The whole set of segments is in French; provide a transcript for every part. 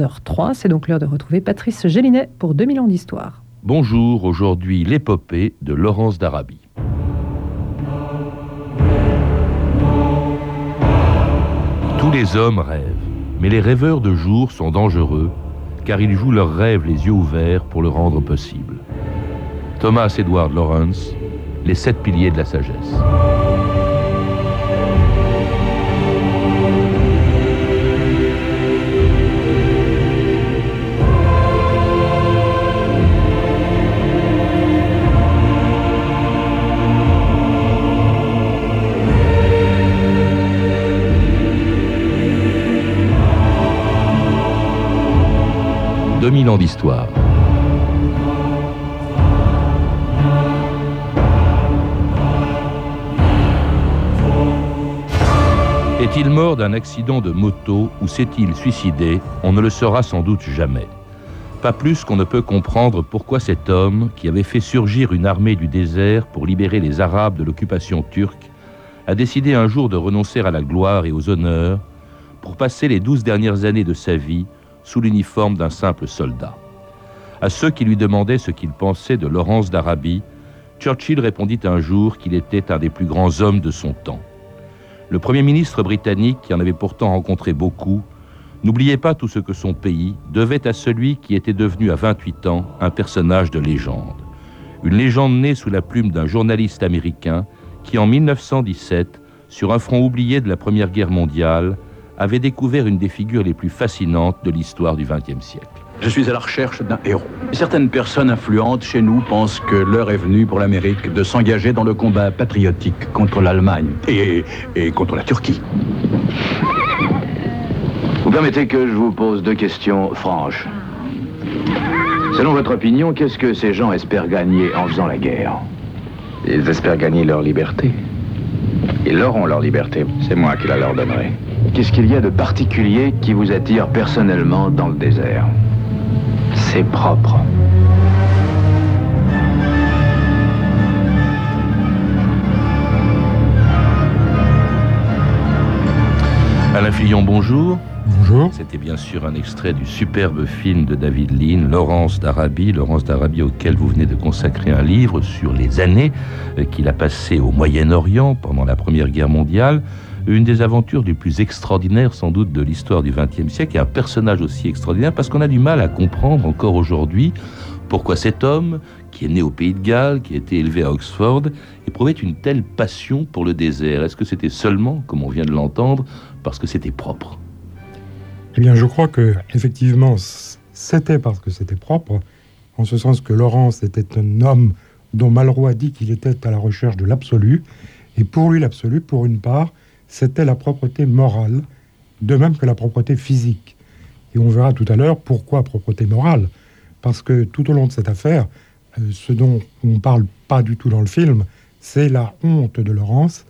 h c'est donc l'heure de retrouver Patrice Gélinet pour 2000 ans d'histoire. Bonjour, aujourd'hui l'épopée de Laurence d'Arabie. Tous les hommes rêvent, mais les rêveurs de jour sont dangereux car ils jouent leurs rêves les yeux ouverts pour le rendre possible. Thomas Edward Lawrence, Les sept piliers de la sagesse. 2000 ans d'histoire. Est-il mort d'un accident de moto ou s'est-il suicidé On ne le saura sans doute jamais. Pas plus qu'on ne peut comprendre pourquoi cet homme, qui avait fait surgir une armée du désert pour libérer les Arabes de l'occupation turque, a décidé un jour de renoncer à la gloire et aux honneurs pour passer les douze dernières années de sa vie sous l'uniforme d'un simple soldat. À ceux qui lui demandaient ce qu'il pensait de Laurence d'Arabie, Churchill répondit un jour qu'il était un des plus grands hommes de son temps. Le Premier ministre britannique, qui en avait pourtant rencontré beaucoup, n'oubliait pas tout ce que son pays devait à celui qui était devenu à 28 ans un personnage de légende. Une légende née sous la plume d'un journaliste américain qui, en 1917, sur un front oublié de la Première Guerre mondiale, avait découvert une des figures les plus fascinantes de l'histoire du XXe siècle. Je suis à la recherche d'un héros. Certaines personnes influentes chez nous pensent que l'heure est venue pour l'Amérique de s'engager dans le combat patriotique contre l'Allemagne et, et contre la Turquie. Vous permettez que je vous pose deux questions franches. Selon votre opinion, qu'est-ce que ces gens espèrent gagner en faisant la guerre? Ils espèrent gagner leur liberté. Ils auront leur liberté. C'est moi qui la leur donnerai. Qu'est-ce qu'il y a de particulier qui vous attire personnellement dans le désert? C'est propre. Alain Fillon, bonjour. Bonjour. C'était bien sûr un extrait du superbe film de David Lean, Laurence d'Arabie. Laurence d'Arabie auquel vous venez de consacrer un livre sur les années euh, qu'il a passées au Moyen-Orient pendant la Première Guerre mondiale une des aventures les plus extraordinaires sans doute de l'histoire du XXe siècle et un personnage aussi extraordinaire parce qu'on a du mal à comprendre encore aujourd'hui pourquoi cet homme, qui est né au Pays de Galles, qui a été élevé à Oxford, éprouvait une telle passion pour le désert. Est-ce que c'était seulement, comme on vient de l'entendre, parce que c'était propre? Eh bien, je crois que effectivement, c'était parce que c'était propre, en ce sens que Laurence était un homme dont Malraux a dit qu'il était à la recherche de l'absolu, et pour lui l'absolu, pour une part, c'était la propreté morale, de même que la propreté physique. Et on verra tout à l'heure pourquoi propreté morale. Parce que tout au long de cette affaire, euh, ce dont on ne parle pas du tout dans le film, c'est la honte de Laurence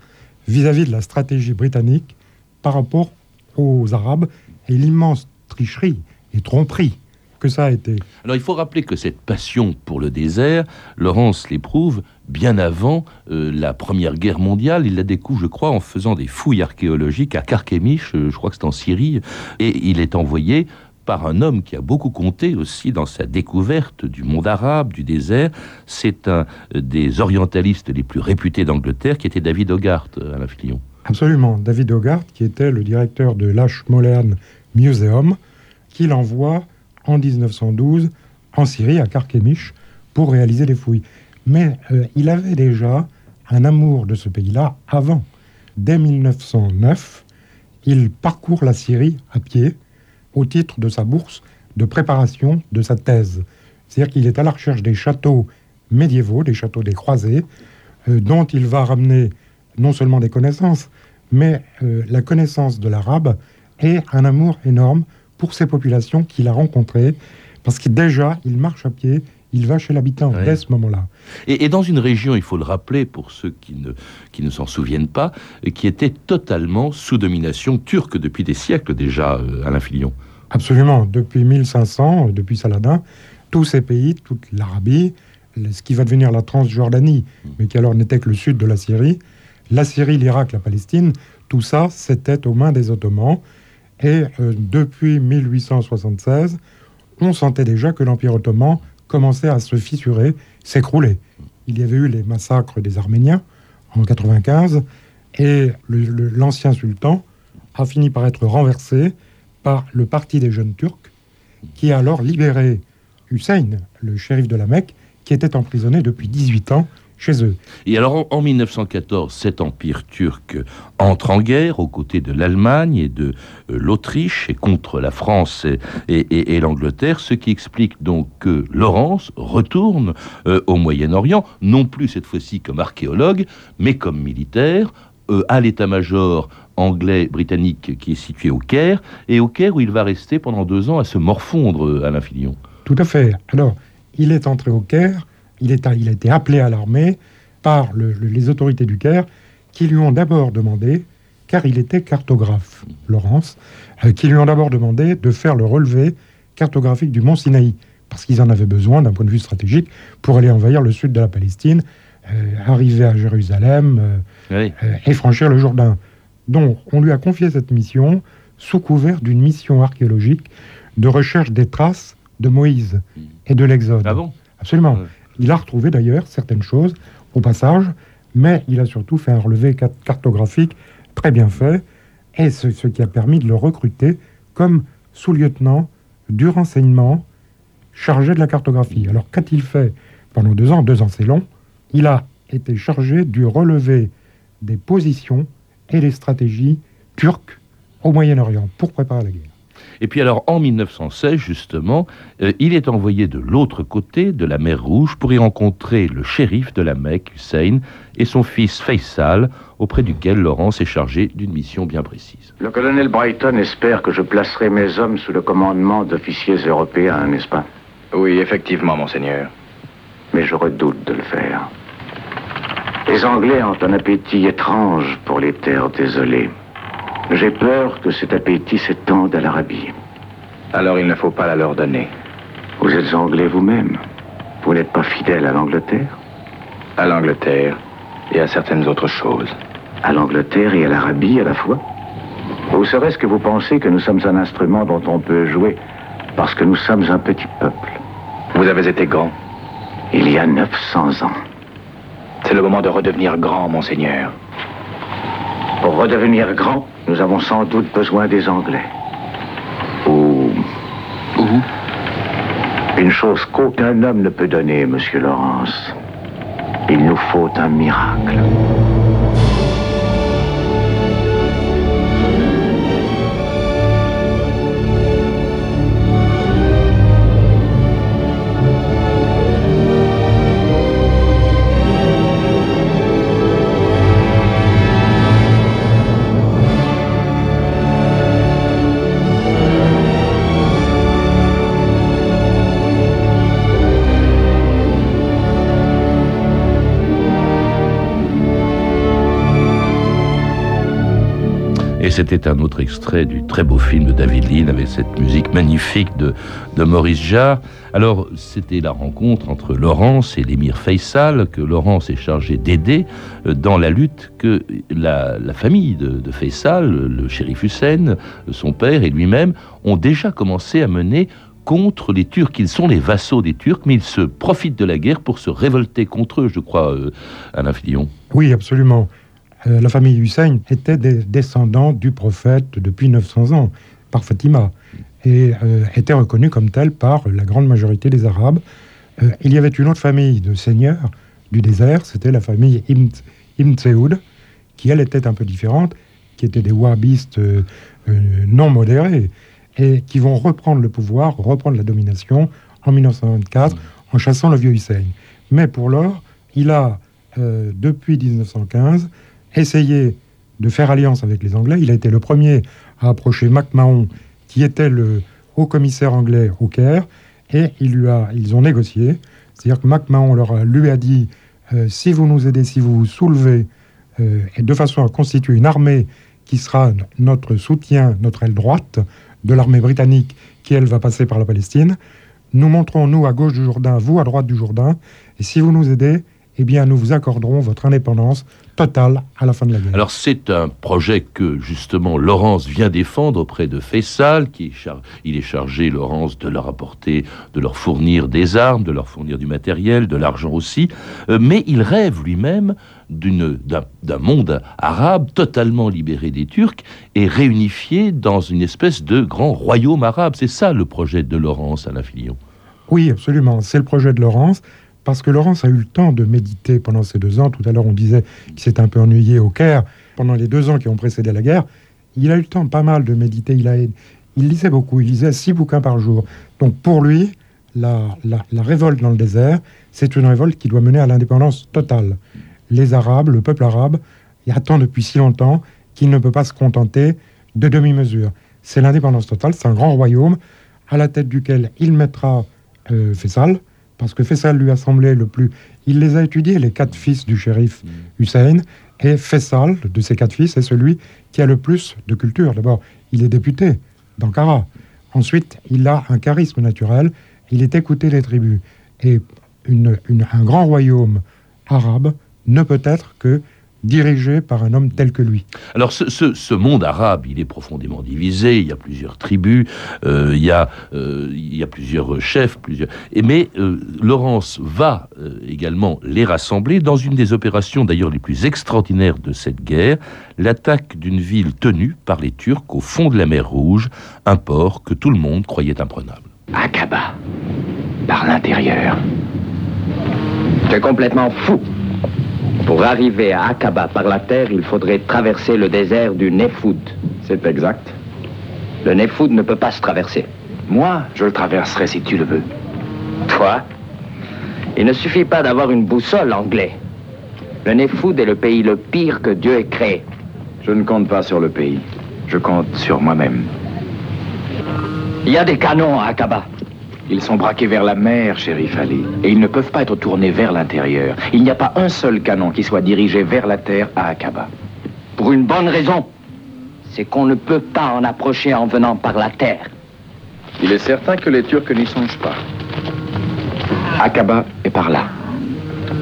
vis-à-vis de la stratégie britannique par rapport aux Arabes et l'immense tricherie et tromperie que ça a été. Alors il faut rappeler que cette passion pour le désert, Laurence l'éprouve bien avant euh, la Première Guerre mondiale. Il la découvre, je crois, en faisant des fouilles archéologiques à Karkemish, euh, je crois que c'est en Syrie, et il est envoyé par un homme qui a beaucoup compté aussi dans sa découverte du monde arabe, du désert. C'est un des orientalistes les plus réputés d'Angleterre, qui était David Hogarth, à la Filion. Absolument, David Hogarth, qui était le directeur de l'Ashmolean Museum, qui l'envoie en 1912 en Syrie, à Karkemish, pour réaliser les fouilles. Mais euh, il avait déjà un amour de ce pays-là avant. Dès 1909, il parcourt la Syrie à pied au titre de sa bourse de préparation de sa thèse. C'est-à-dire qu'il est à la recherche des châteaux médiévaux, des châteaux des croisés, euh, dont il va ramener non seulement des connaissances, mais euh, la connaissance de l'arabe et un amour énorme pour ces populations qu'il a rencontrées, parce que déjà, il marche à pied, il va chez l'habitant dès ce moment-là. Et, dans une région, il faut le rappeler pour ceux qui ne, qui ne s'en souviennent pas, qui était totalement sous domination turque depuis des siècles déjà, euh, Alain Filion. Absolument. Depuis 1500, depuis Saladin, tous ces pays, toute l'Arabie, ce qui va devenir la Transjordanie, mm. mais qui alors n'était que le sud de la Syrie, la Syrie, l'Irak, la Palestine, tout ça, c'était aux mains des Ottomans. Et euh, depuis 1876, on sentait déjà que l'Empire ottoman commençait à se fissurer, s'écrouler. Il y avait eu les massacres des Arméniens en 95, et l'ancien sultan a fini par être renversé par le Parti des jeunes Turcs, qui a alors libéré Hussein, le shérif de la Mecque, qui était emprisonné depuis 18 ans chez eux. Et alors en, 1914, cet empire turc entre en guerre aux côtés de l'Allemagne et de euh, l'Autriche et contre la France et, l'Angleterre, ce qui explique donc que Laurence retourne euh, au Moyen-Orient, non plus cette fois-ci comme archéologue, mais comme militaire, euh, à l'état-major anglais britannique qui est situé au Caire, et au Caire où il va rester pendant deux ans à se morfondre, à Filion. Tout à fait. Alors, il est entré au Caire il, a été appelé à l'armée par les autorités du Caire qui lui ont d'abord demandé, car il était cartographe, Laurence, euh, qui lui ont d'abord demandé de faire le relevé cartographique du mont Sinaï, parce qu'ils en avaient besoin d'un point de vue stratégique pour aller envahir le sud de la Palestine, euh, arriver à Jérusalem euh, et franchir le Jourdain. Donc on lui a confié cette mission sous couvert d'une mission archéologique de recherche des traces de Moïse et de l'Exode. Ah bon? Absolument. Il a retrouvé d'ailleurs certaines choses au passage, mais il a surtout fait un relevé cartographique très bien fait, et ce, qui a permis de le recruter comme sous-lieutenant du renseignement chargé de la cartographie. Alors qu'a-t-il fait pendant deux ans? Deux ans c'est long. Il a été chargé du relevé des positions et des stratégies turques au Moyen-Orient pour préparer la guerre. Et puis alors en 1916, justement, euh, il est envoyé de l'autre côté de la mer Rouge pour y rencontrer le shérif de la Mecque, Hussein, et son fils Faisal, auprès duquel Laurence est chargé d'une mission bien précise. Le colonel Brighton espère que je placerai mes hommes sous le commandement d'officiers européens, n'est-ce pas? Oui, effectivement, monseigneur. Mais je redoute de le faire. Les Anglais ont un appétit étrange pour les terres désolées. J'ai peur que cet appétit s'étende à l'Arabie. Alors il ne faut pas la leur donner. Vous êtes anglais vous-même. Vous, n'êtes pas fidèle à l'Angleterre? À l'Angleterre et à certaines autres choses. À l'Angleterre et à l'Arabie à la fois? Ou serait-ce que vous pensez que nous sommes un instrument dont on peut jouer parce que nous sommes un petit peuple Vous avez été grand. Il y a 900 ans. C'est le moment de redevenir grand, monseigneur. Pour redevenir grand, nous avons sans doute besoin des Anglais. Ou... Une chose qu'aucun homme ne peut donner, Monsieur Lawrence. Il nous faut un miracle. C'était un autre extrait du très beau film de David Lean avec cette musique magnifique de, de Maurice Jarre. Alors, c'était la rencontre entre Laurence et l'émir Faisal, que Laurence est chargé d'aider euh, dans la lutte que la, famille de, de, Faisal, le shérif Hussein, son père et lui-même, ont déjà commencé à mener contre les Turcs. Ils sont les vassaux des Turcs, mais ils se profitent de la guerre pour se révolter contre eux, je crois, euh, Alain Fillon. Oui, absolument. Euh, la famille Hussein était des descendants du prophète depuis 900 ans, par Fatima, et euh, était reconnue comme telle par la grande majorité des Arabes. Euh, il y avait une autre famille de seigneurs du désert, c'était la famille Ibn, Ibn qui elle était un peu différente, qui étaient des wahhabistes non modérés, et qui vont reprendre le pouvoir, reprendre la domination en 1924 en chassant le vieux Hussein. Mais pour l'heure, il a, depuis 1915, essayé de faire alliance avec les Anglais. Il a été le premier à approcher MacMahon, qui était le haut commissaire anglais au Caire, et il lui a, ils ont négocié. C'est-à-dire que MacMahon leur lui a dit euh, si vous nous aidez, si vous vous soulevez, euh, et de façon à constituer une armée qui sera notre soutien, notre aile droite de l'armée britannique, qui elle va passer par la Palestine, nous montrons nous à gauche du Jourdain, vous à droite du Jourdain, et si vous nous aidez, eh bien, nous vous accorderons votre indépendance totale à la fin de la guerre. Alors c'est un projet que justement Laurence vient défendre auprès de Fessal, qui est il est chargé, Laurence, de leur apporter, de leur fournir des armes, de leur fournir du matériel, de l'argent aussi, euh, mais il rêve lui-même d'un monde arabe totalement libéré des Turcs et réunifié dans une espèce de grand royaume arabe. C'est ça le projet de Laurence, Alain Fillon? Oui, absolument. C'est le projet de Laurence parce que Laurence a eu le temps de méditer pendant ces deux ans. Tout à l'heure, on disait qu'il s'est un peu ennuyé au Caire pendant les deux ans qui ont précédé la guerre. Il a eu le temps pas mal de méditer. Il, a, il lisait beaucoup. Il lisait six bouquins par jour. Donc pour lui, la, révolte dans le désert, c'est une révolte qui doit mener à l'indépendance totale. Les Arabes, le peuple arabe, il attend depuis si longtemps qu'il ne peut pas se contenter de demi-mesures. C'est l'indépendance totale. C'est un grand royaume à la tête duquel il mettra euh, Faisal, parce que Faisal lui a semblé le plus... Il les a étudiés, les quatre fils du shérif mm. Hussein, et Faisal, de ces quatre fils, est celui qui a le plus de culture. D'abord, il est député d'Ankara. Ensuite, il a un charisme naturel, il est écouté des tribus. Et un grand royaume arabe ne peut être que dirigé par un homme tel que lui. Alors ce, monde arabe, il est profondément divisé, il y a plusieurs tribus, euh, il, y a, euh, il y a plusieurs chefs, plusieurs... Et, mais euh, Laurence va également les rassembler dans une des opérations d'ailleurs les plus extraordinaires de cette guerre, l'attaque d'une ville tenue par les Turcs au fond de la mer Rouge, un port que tout le monde croyait imprenable. Akaba, par l'intérieur. C'est complètement fou pour arriver à Aqaba par la terre, il faudrait traverser le désert du Nefoud. C'est exact. Le Nefoud ne peut pas se traverser. Moi, je le traverserai si tu le veux. Toi Il ne suffit pas d'avoir une boussole anglais. Le Nefoud est le pays le pire que Dieu ait créé. Je ne compte pas sur le pays. Je compte sur moi-même. Il y a des canons à Aqaba. Ils sont braqués vers la mer, shérif Ali, et ils ne peuvent pas être tournés vers l'intérieur. Il n'y a pas un seul canon qui soit dirigé vers la terre à Aqaba. Pour une bonne raison. C'est qu'on ne peut pas en approcher en venant par la terre. Il est certain que les Turcs n'y songent pas. Aqaba est par là.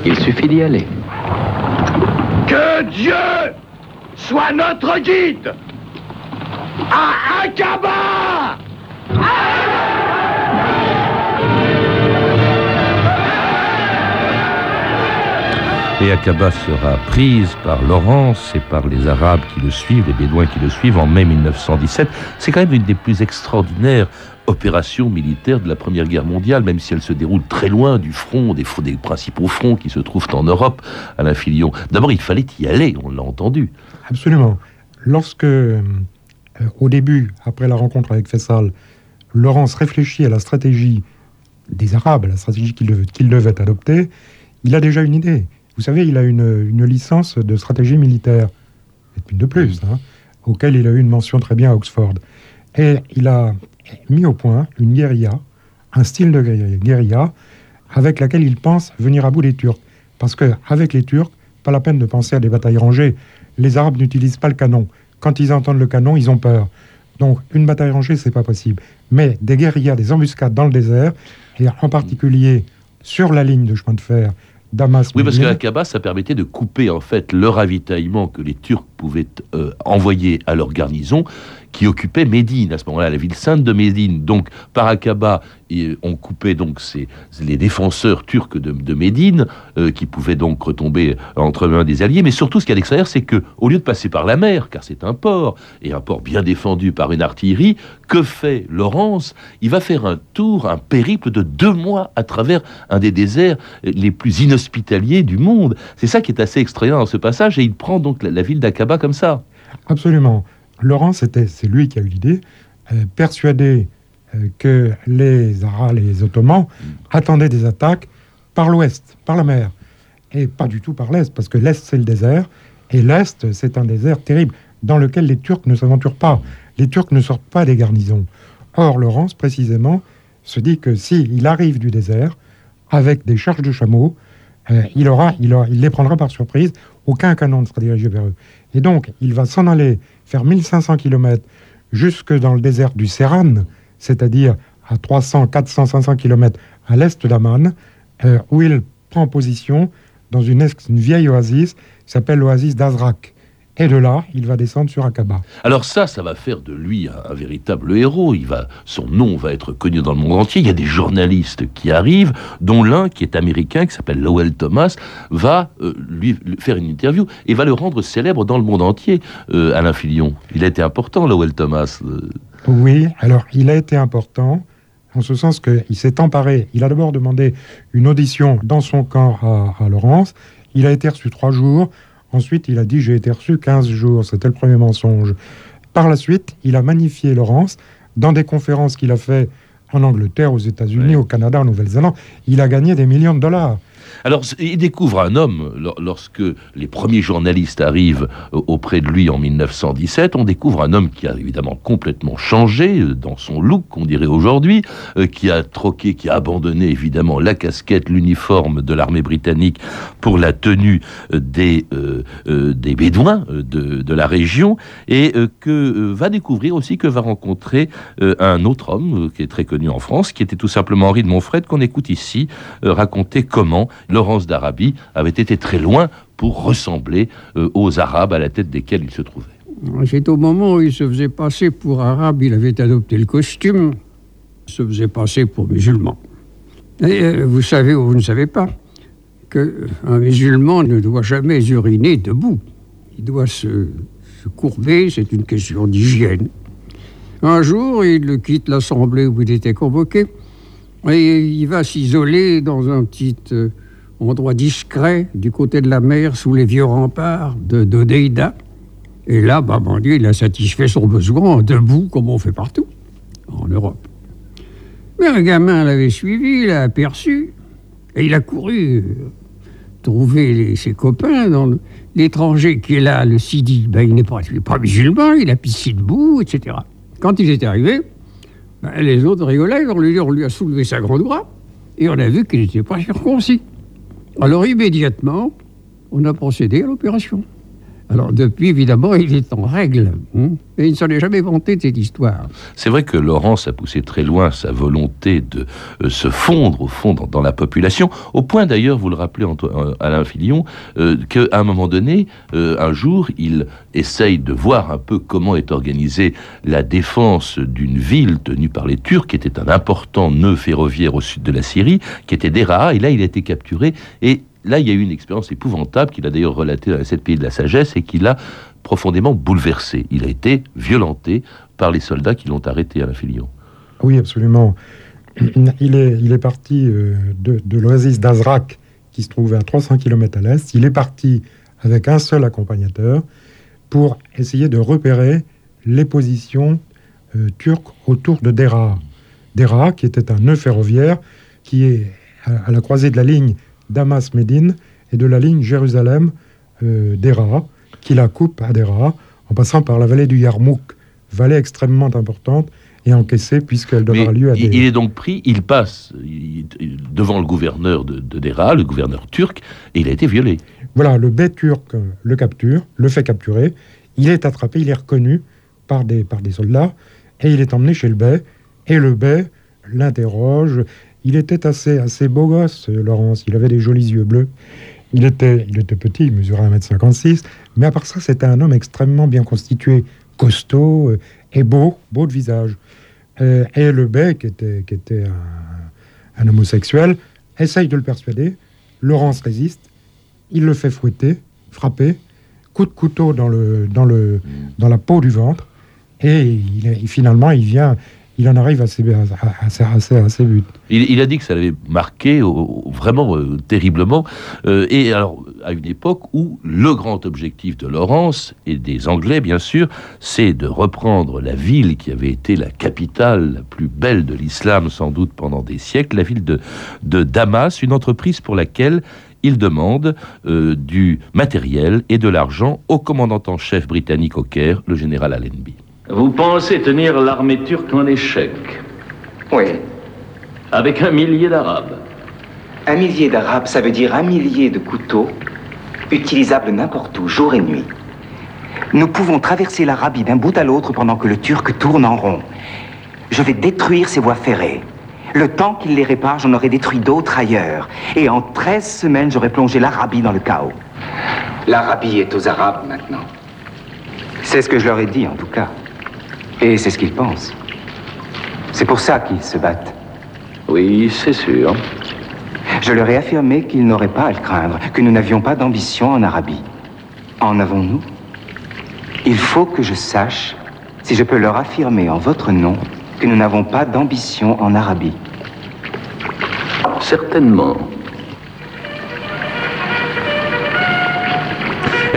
Il suffit d'y aller. Que Dieu soit notre guide à Aqaba Et Aqaba sera prise par Laurence et par les Arabes qui le suivent, les Bédouins qui le suivent en mai 1917. C'est quand même une des plus extraordinaires opérations militaires de la Première Guerre mondiale, même si elle se déroule très loin du front, des, principaux fronts qui se trouvent en Europe, à l'infilion. D'abord, il fallait y aller, on l'a entendu. Absolument. Lorsque, euh, au début, après la rencontre avec Fessal, Laurence réfléchit à la stratégie des Arabes, la stratégie qu'il devait adopter, il a déjà une idée. Vous savez, il a une, licence de stratégie militaire, et une de plus, hein, auquel il a eu une mention très bien à Oxford. Et il a mis au point une guérilla, un style de guérilla, avec laquelle il pense venir à bout des Turcs. Parce qu'avec les Turcs, pas la peine de penser à des batailles rangées. Les Arabes n'utilisent pas le canon. Quand ils entendent le canon, ils ont peur. Donc, une bataille rangée, c'est pas possible. Mais des guérillas, des embuscades dans le désert, et en particulier sur la ligne de chemin de fer oui, parce qu'à Aqaba, ça permettait de couper en fait le ravitaillement que les Turcs pouvaient euh, envoyer à leur garnison qui occupait Médine, à ce moment-là, la ville sainte de Médine. Donc, par Aqaba, on coupait donc ces, les défenseurs turcs de, Médine, euh, qui pouvaient donc retomber entre mains des alliés. Mais surtout, ce qu'il y a d'extraordinaire, c'est que, au lieu de passer par la mer, car c'est un port, et un port bien défendu par une artillerie, que fait Laurence? Il va faire un tour, un périple de deux mois à travers un des déserts les plus inhospitaliers du monde. C'est ça qui est assez extraordinaire dans ce passage, et il prend donc la, la ville d'Aqaba comme ça. Absolument. Laurent, c'était, c'est lui qui a eu l'idée, euh, persuadé euh, que les Arabes, les Ottomans, attendaient des attaques par l'ouest, par la mer, et pas du tout par l'est, parce que l'est, c'est le désert, et l'est, c'est un désert terrible, dans lequel les Turcs ne s'aventurent pas. Les Turcs ne sortent pas des garnisons. Or, Laurence, précisément, se dit que s'il arrive du désert, avec des charges de chameaux, euh, il, il, aura, il les prendra par surprise, aucun canon ne sera dirigé vers eux. Et donc, il va s'en aller faire 1500 km jusque dans le désert du Serran, c'est-à-dire à 300, 400, 500 km à l'est d'Aman, euh, où il prend position dans une, une vieille oasis qui s'appelle l'oasis d'Azrak. Et de là, il va descendre sur Aqaba. Alors ça, ça va faire de lui un, un véritable héros. Il va, son nom va être connu dans le monde entier. Il y a des journalistes qui arrivent, dont l'un qui est américain, qui s'appelle Lowell Thomas, va euh, lui, lui faire une interview et va le rendre célèbre dans le monde entier. Euh, Alain Filion, il a été important, Lowell Thomas. euh. Oui, alors il a été important en ce sens qu'il s'est emparé. Il a d'abord demandé une audition dans son camp à, à Laurence. Il a été reçu trois jours. Ensuite, il a dit j'ai été reçu 15 jours. C'était le premier mensonge. Par la suite, il a magnifié Laurence dans des conférences qu'il a fait en Angleterre, aux États-Unis, au Canada, en Nouvelle-Zélande. Il a gagné des millions de dollars. Alors, il découvre un homme, lor- lorsque les premiers journalistes arrivent euh, auprès de lui en 1917, on découvre un homme qui a évidemment complètement changé euh, dans son look, qu'on dirait aujourd'hui, euh, qui a troqué, qui a abandonné évidemment la casquette, l'uniforme de l'armée britannique pour la tenue des, Bédouins de, de la région, et que va découvrir aussi que va rencontrer un autre homme qui est très connu en France, qui était tout simplement Henri de Montfred, qu'on écoute ici raconter comment Laurence d'Arabie avait été très loin pour ressembler euh, aux Arabes à la tête desquels il se trouvait. C'est au moment où il se faisait passer pour arabe, il avait adopté le costume, il se faisait passer pour musulman. Et euh, vous savez ou vous ne savez pas qu'un musulman ne doit jamais uriner debout. Il doit se, courber, c'est une question d'hygiène. Un jour, il quitte l'assemblée où il était convoqué et il va s'isoler dans un petit euh, endroit discret du côté de la mer sous les vieux remparts de d'Odeida. Et là, bah, mon Dieu, il a satisfait son besoin debout, comme on fait partout, en Europe. Mais un gamin l'avait suivi, l'a aperçu, et il a couru euh, trouver ses copains. Dans L'étranger qui est là, le Sidi, ben, il n'est pas, il n'est pas musulman, il a pissé debout, etc. Quand il est arrivé, ben, les autres rigolaient, on lui, on lui a soulevé sa grande bras, et on a vu qu'il n'était pas circoncis. Alors immédiatement, on a procédé à l'opération. Alors depuis, évidemment, il est en règle. hein, et il ne s'en est jamais vanté de cette histoire. C'est vrai que Laurence a poussé très loin sa volonté de euh, se fondre au fond dans, la population, au point d'ailleurs, vous le rappelez Anto- euh, Alain Filion, euh, qu'à un moment donné, un jour, il essaye de voir un peu comment est organisée la défense d'une ville tenue par les Turcs, qui était un important nœud ferroviaire au sud de la Syrie, qui était Deraa, et là il a été capturé, et là il y a eu une expérience épouvantable qu'il a d'ailleurs relatée dans les sept pays de la sagesse, et qui l'a profondément bouleversé. Il a été violenté par les soldats qui l'ont arrêté à la Filion. Oui, absolument. Il est, il parti euh, de, l'oasis d'Azrak, qui se trouvait à 300 km à l'est. Il est parti avec un seul accompagnateur pour essayer de repérer les positions euh, turques autour de Deraa. Deraa, qui était un nœud ferroviaire qui est à la croisée de la ligne Damas-Médine et de la ligne Jérusalem-Deraa, qui la coupe à Deraa, en passant par la vallée du Yarmouk, vallée extrêmement importante et encaissée puisqu'elle donnera Mais lieu à des... il est donc pris, il passe devant le gouverneur de, de Deraa, le gouverneur turc, et il a été violé. Voilà, le bey turc euh, le capture, le fait capturer. Il est attrapé, il est reconnu par des, par des soldats et il est emmené chez le bey. Et le bey l'interroge. Il était assez, assez beau gosse, euh, Laurence. Il avait des jolis yeux bleus. Il était, il était petit, il mesurait 1m56. Mais à part ça, c'était un homme extrêmement bien constitué, costaud euh, et beau, beau de visage. Euh, et le bey, qui était, qui était un, homosexuel, essaye de le persuader. Laurence résiste. Il le fait fouetter, frapper, coup de couteau dans, le, dans, le, dans la peau du ventre, et finalement, il vient, il en arrive à ses, à, ses- à buts. Il, a dit que ça l'avait marqué vraiment euh, terriblement. Euh, et alors, à une époque où le grand objectif de Laurence et des Anglais, bien sûr, c'est de reprendre la ville qui avait été la capitale la plus belle de l'islam, sans doute pendant des siècles, la ville de, de Damas, une entreprise pour laquelle il demande euh, du matériel et de l'argent au commandant en chef britannique au Caire, le général Allenby. Vous pensez tenir l'armée turque en échec, Oui. avec un millier d'Arabes. Un millier d'Arabes, ça veut dire un millier de couteaux utilisables n'importe où, jour et nuit. Nous pouvons traverser l'Arabie d'un bout à l'autre pendant que le Turc tourne en rond. Je vais détruire ses voies ferrées. Le temps qu'il les répare, j'en aurais détruit d'autres ailleurs. Et en 13 semaines, j'aurais plongé l'Arabie dans le chaos. L'Arabie est aux Arabes maintenant. C'est ce que je leur ai dit, en tout cas. Et c'est ce qu'ils pensent. C'est pour ça qu'ils se battent. Oui, c'est sûr. Je leur ai affirmé qu'ils n'auraient pas à le craindre, que nous n'avions pas d'ambition en Arabie. En avons-nous? Il faut que je sache si je peux leur affirmer en votre nom que nous n'avons pas d'ambition en Arabie. Certainement.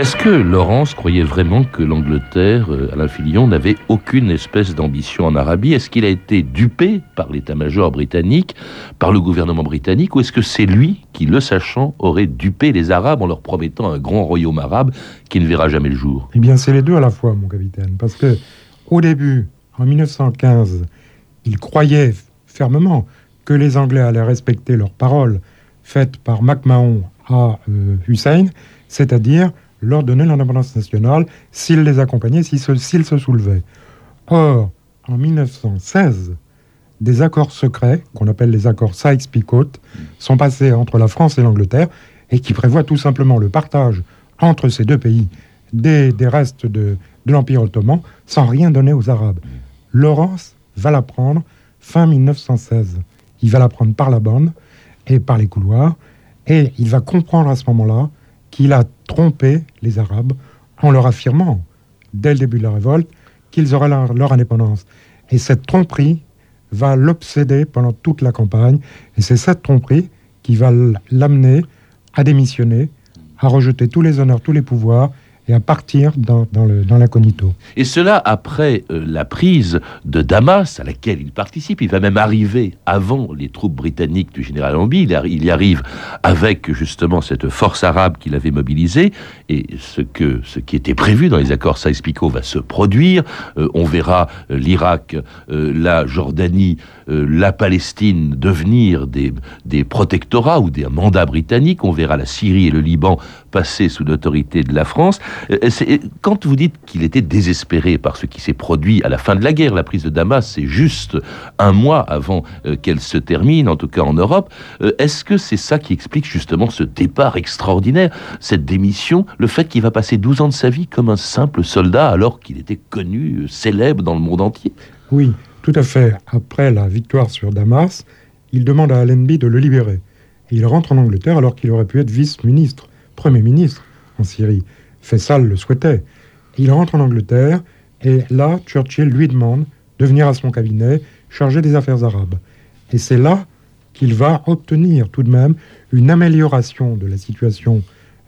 Est-ce que Laurence croyait vraiment que l'Angleterre, euh, Alain Filion, n'avait aucune espèce d'ambition en Arabie? Est-ce qu'il a été dupé par l'état-major britannique, par le gouvernement britannique, ou est-ce que c'est lui qui, le sachant, aurait dupé les Arabes en leur promettant un grand royaume arabe qui ne verra jamais le jour? Eh bien, c'est les deux à la fois, mon capitaine, parce que au début, en 1915, il croyait fermement que les Anglais allaient respecter leurs paroles faites par MacMahon à euh, Hussein, c'est-à-dire leur donner l'indépendance nationale s'ils les accompagnaient, s'ils se, se soulevaient. Or, en 1916, des accords secrets, qu'on appelle les accords Sykes-Picot, sont passés entre la France et l'Angleterre et qui prévoient tout simplement le partage entre ces deux pays des, restes de, de l'Empire ottoman sans rien donner aux Arabes. Laurence va la prendre fin 1916. Il va la prendre par la bande et par les couloirs et il va comprendre à ce moment-là qu'il a trompé les Arabes en leur affirmant, dès le début de la révolte, qu'ils auraient leur, leur indépendance. Et cette tromperie va l'obséder pendant toute la campagne. Et c'est cette tromperie qui va l'amener à démissionner, à rejeter tous les honneurs, tous les pouvoirs et à partir dans, dans l'incognito. Et cela après euh, la prise de Damas, à laquelle il participe. Il va même arriver avant les troupes britanniques du général Ambi. Il, y arrive avec justement cette force arabe qu'il avait mobilisée. Et ce, qui était prévu dans les accords Sykes-Picot va se produire. Euh, on verra euh, l'Irak, la Jordanie, la Palestine devenir des protectorats ou des mandats britanniques. On verra la Syrie et le Liban passer sous l'autorité de la France. Euh, c'est- Quand vous dites qu'il était désespéré par ce qui s'est produit à la fin de la guerre, la prise de Damas, c'est juste un mois avant euh, qu'elle se termine, en tout cas en Europe, euh, est-ce que c'est ça qui explique justement ce départ extraordinaire, cette démission, le fait qu'il va passer 12 ans de sa vie comme un simple soldat alors qu'il était connu, euh, célèbre dans le monde entier? Oui, tout à fait. Après la victoire sur Damas, il demande à Allenby de le libérer. Il rentre en Angleterre alors qu'il aurait pu être vice-ministre, premier ministre en Syrie. Faisal le souhaitait. Il rentre en Angleterre et là, Churchill lui demande de venir à son cabinet chargé des affaires arabes. Et c'est là qu'il va obtenir tout de même une amélioration de la situation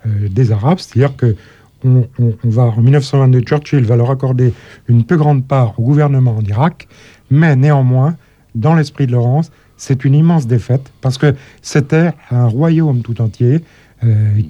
euh, des Arabes, c'est-à-dire que en 1922, Churchill va leur accorder une plus grande part au gouvernement en Irak, mais néanmoins, dans l'esprit de Laurence, c'est une immense défaite parce que c'était un royaume tout entier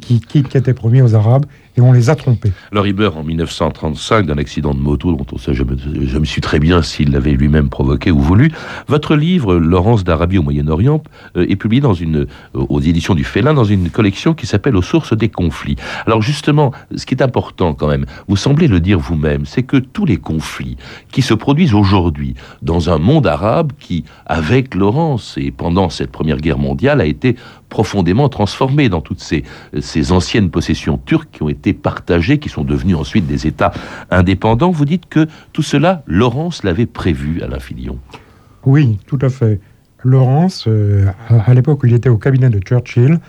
qui, qui, qui était promis aux Arabes et on les a trompés. Alors il meurt en 1935 d'un accident de moto dont on sait, je me, je me suis très bien s'il l'avait lui-même provoqué ou voulu. Votre livre, Laurence d'Arabie au Moyen-Orient, euh, est publié dans une, euh, aux éditions du Félin dans une collection qui s'appelle Aux sources des conflits. Alors justement, ce qui est important quand même, vous semblez le dire vous-même, c'est que tous les conflits qui se produisent aujourd'hui dans un monde arabe qui, avec Laurence et pendant cette Première Guerre mondiale, a été profondément transformé dans toutes ces, ces anciennes possessions turques qui ont été partagées, qui sont devenues ensuite des États indépendants. Vous dites que tout cela, Laurence l'avait prévu, Alain Filion. Oui, tout à fait. Laurence, euh, à, l'époque où il était au cabinet de Churchill,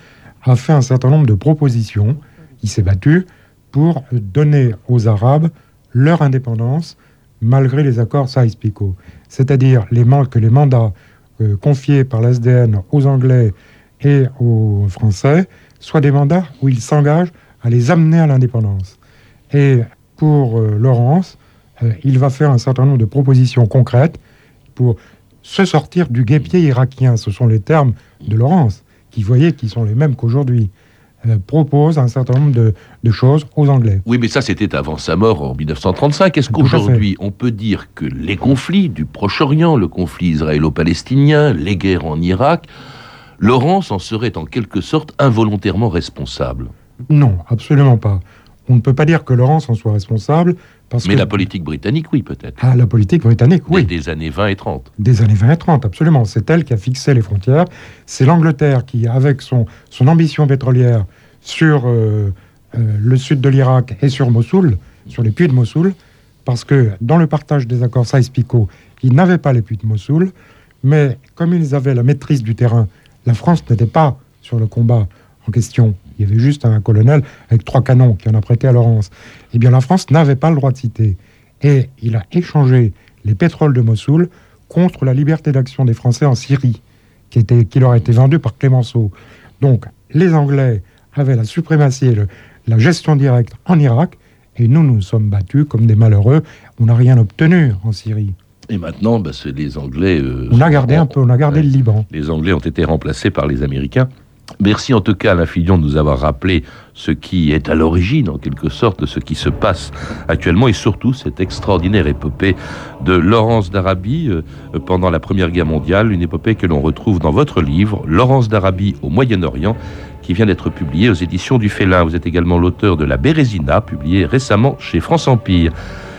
a fait un certain nombre de propositions. Il s'est battu pour donner aux Arabes leur indépendance malgré les accords Sykes-Picot. C'est-à-dire les que les mandats euh, confiés par l'SDN aux Anglais et aux Français soient des mandats où ils s'engagent à les amener à l'indépendance. Et pour euh, Laurence, euh, il va faire un certain nombre de propositions concrètes pour se sortir du guépier irakien. Ce sont les termes de Laurence, qui voyez qui sont les mêmes qu'aujourd'hui. Propose un certain nombre de, de choses aux Anglais. Oui, mais ça, c'était avant sa mort en 1935. Est-ce qu'aujourd'hui, on peut dire que les conflits du Proche-Orient, le conflit israélo-palestinien, les guerres en Irak, Laurence en serait en quelque sorte involontairement responsable? Non, absolument pas. on ne peut pas dire que Laurence en soit responsable. Parce Mais que... la politique britannique, oui, peut-être. Ah, la politique britannique, oui. Des, des années 20 et 30. Des années 20 et 30, absolument. C'est elle qui a fixé les frontières. C'est l'Angleterre qui, avec son, son ambition pétrolière sur euh, euh, le sud de l'Irak et sur Mossoul, sur les puits de Mossoul, parce que dans le partage des accords Saïs-Picot, ils n'avaient pas les puits de Mossoul, mais comme ils avaient la maîtrise du terrain, la France n'était pas sur le combat en question. Il y avait juste un colonel avec trois canons qui en a prêté à Laurence. Eh bien, la France n'avait pas le droit de citer. Et il a échangé les pétroles de Mossoul contre la liberté d'action des Français en Syrie, qui, était, qui leur a été vendue par Clémenceau. Donc, les Anglais avaient la suprématie et le- la gestion directe en Irak, et nous nous sommes battus comme des malheureux. On n'a rien obtenu en Syrie. Et maintenant, bah, c'est les Anglais. euh, On a gardé un peu, on a gardé Ouais. le Liban. Les Anglais ont été remplacés par les Américains. Merci en tout cas Alain Fillon de nous avoir rappelé ce qui est à l'origine, en quelque sorte, de ce qui se passe actuellement et surtout cette extraordinaire épopée de Laurence d'Arabie euh, pendant la Première Guerre mondiale, une épopée que l'on retrouve dans votre livre, Laurence d'Arabie au Moyen-Orient, qui vient d'être publié aux éditions du Félin. Vous êtes également l'auteur de La Bérésina, publié récemment chez France Empire.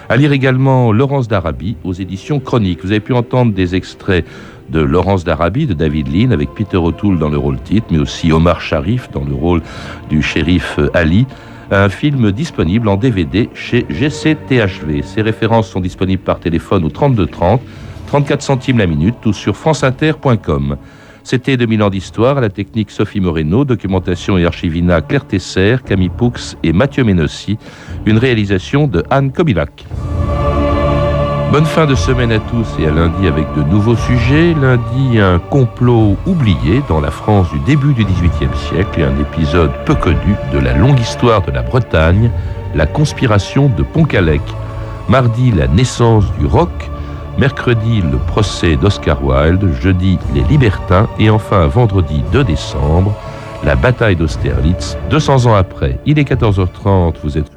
À lire également Laurence d'Arabie aux éditions Chroniques. Vous avez pu entendre des extraits de Laurence d'Arabie de David Lean avec Peter O'Toole dans le rôle titre, mais aussi Omar Sharif dans le rôle du shérif euh, Ali. Un film disponible en DVD chez GCTHV. Ces références sont disponibles par téléphone au 32 30, 34 centimes la minute ou sur franceinter.com. C'était 2000 ans d'histoire à la technique Sophie Moreno, documentation et archivina Claire Tesser, Camille Poux et Mathieu Menossi, une réalisation de Anne Kobilac. Bonne fin de semaine à tous et à lundi avec de nouveaux sujets. Lundi, un complot oublié dans la France du début du XVIIIe siècle et un épisode peu connu de la longue histoire de la Bretagne, la conspiration de Pontcallec. Mardi, la naissance du rock. Mercredi, le procès d'Oscar Wilde. Jeudi, les libertins. Et enfin, vendredi 2 décembre, la bataille d'Austerlitz. 200 ans après, il est 14h30, vous êtes